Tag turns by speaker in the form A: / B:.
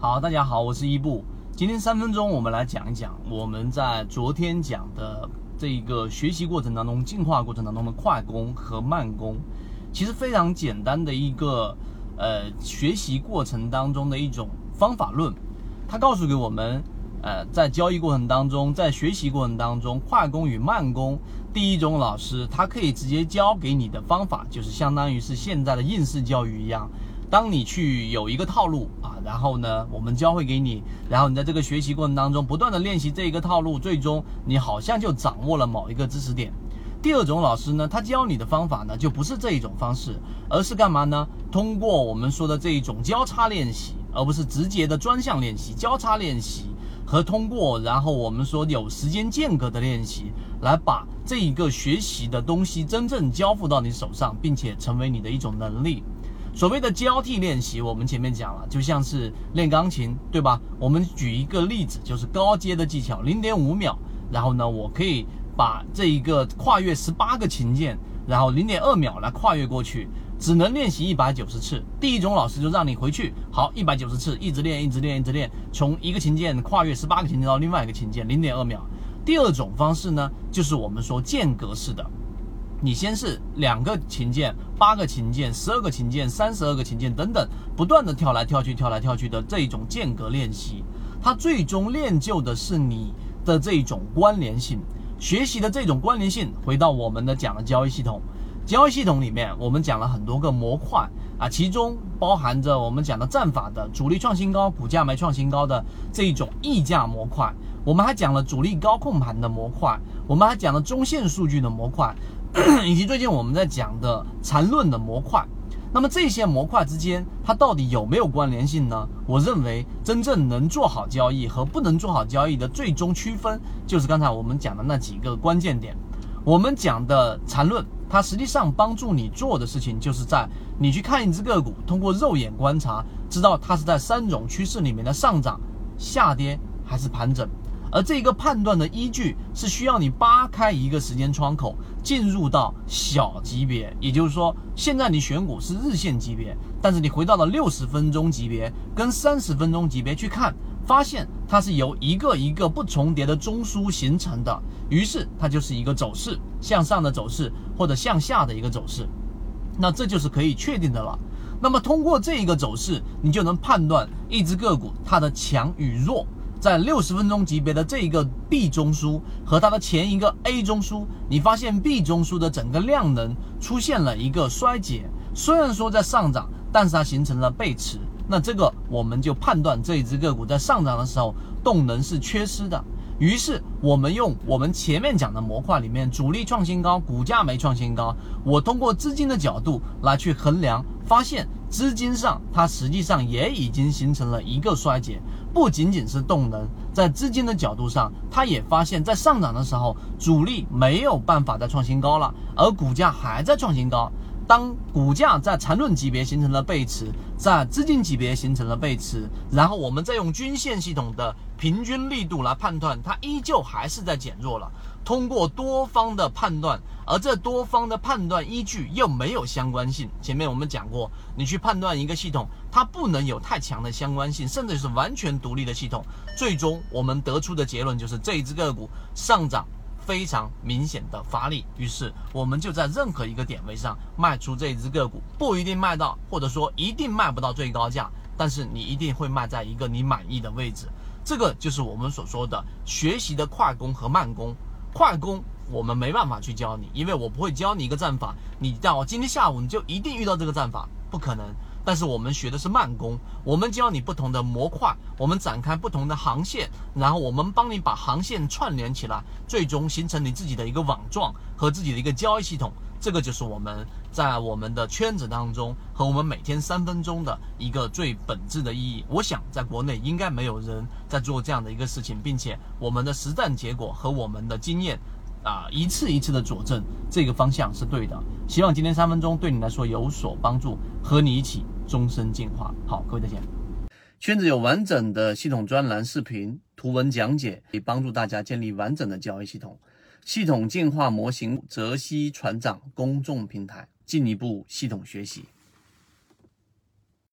A: 好，大家好，我是伊布。今天三分钟，我们来讲一讲我们在昨天讲的这一个学习过程当中、进化过程当中的快攻和慢攻，其实非常简单的一个呃学习过程当中的一种方法论。它告诉给我们，呃，在交易过程当中，在学习过程当中，快攻与慢攻，第一种老师他可以直接教给你的方法，就是相当于是现在的应试教育一样。当你去有一个套路啊，然后呢，我们教会给你，然后你在这个学习过程当中不断的练习这一个套路，最终你好像就掌握了某一个知识点。第二种老师呢，他教你的方法呢，就不是这一种方式，而是干嘛呢？通过我们说的这一种交叉练习，而不是直接的专项练习，交叉练习和通过，然后我们说有时间间隔的练习，来把这一个学习的东西真正交付到你手上，并且成为你的一种能力。所谓的交替练习，我们前面讲了，就像是练钢琴，对吧？我们举一个例子，就是高阶的技巧，零点五秒，然后呢，我可以把这一个跨越十八个琴键，然后零点二秒来跨越过去，只能练习一百九十次。第一种老师就让你回去，好，一百九十次，一直练，一直练，一直练，从一个琴键跨越十八个琴键到另外一个琴键，零点二秒。第二种方式呢，就是我们说间隔式的。你先是两个琴键、八个琴键、十二个琴键、三十二个琴键等等，不断的跳来跳去、跳来跳去的这一种间隔练习，它最终练就的是你的这种关联性，学习的这种关联性。回到我们的讲的交易系统，交易系统里面我们讲了很多个模块啊，其中包含着我们讲的战法的主力创新高、股价没创新高的这一种溢价模块，我们还讲了主力高控盘的模块，我们还讲了中线数据的模块。以及最近我们在讲的缠论的模块，那么这些模块之间它到底有没有关联性呢？我认为真正能做好交易和不能做好交易的最终区分，就是刚才我们讲的那几个关键点。我们讲的缠论，它实际上帮助你做的事情，就是在你去看一只个股，通过肉眼观察，知道它是在三种趋势里面的上涨、下跌还是盘整。而这个判断的依据是需要你扒开一个时间窗口，进入到小级别，也就是说，现在你选股是日线级别，但是你回到了六十分钟级别跟三十分钟级别去看，发现它是由一个一个不重叠的中枢形成的，于是它就是一个走势向上的走势或者向下的一个走势，那这就是可以确定的了。那么通过这一个走势，你就能判断一只个股它的强与弱。在六十分钟级别的这一个 B 中枢和它的前一个 A 中枢，你发现 B 中枢的整个量能出现了一个衰竭，虽然说在上涨，但是它形成了背驰，那这个我们就判断这一只个股在上涨的时候动能是缺失的。于是我们用我们前面讲的模块里面主力创新高，股价没创新高，我通过资金的角度来去衡量，发现资金上它实际上也已经形成了一个衰竭。不仅仅是动能，在资金的角度上，它也发现，在上涨的时候，主力没有办法再创新高了，而股价还在创新高。当股价在缠论级别形成了背驰，在资金级别形成了背驰，然后我们再用均线系统的平均力度来判断，它依旧还是在减弱了。通过多方的判断，而这多方的判断依据又没有相关性。前面我们讲过，你去判断一个系统，它不能有太强的相关性，甚至是完全独立的系统。最终我们得出的结论就是这一只个股上涨。非常明显的发力，于是我们就在任何一个点位上卖出这一只个股，不一定卖到，或者说一定卖不到最高价，但是你一定会卖在一个你满意的位置。这个就是我们所说的学习的快攻和慢攻。快攻我们没办法去教你，因为我不会教你一个战法，你到今天下午你就一定遇到这个战法，不可能。但是我们学的是慢工，我们教你不同的模块，我们展开不同的航线，然后我们帮你把航线串联起来，最终形成你自己的一个网状和自己的一个交易系统。这个就是我们在我们的圈子当中和我们每天三分钟的一个最本质的意义。我想在国内应该没有人在做这样的一个事情，并且我们的实战结果和我们的经验。啊，一次一次的佐证，这个方向是对的。希望今天三分钟对你来说有所帮助，和你一起终身进化。好，各位再见。圈子有完整的系统专栏、视频、图文讲解，可以帮助大家建立完整的交易系统。系统进化模型，泽西船长公众平台，进一步系统学习。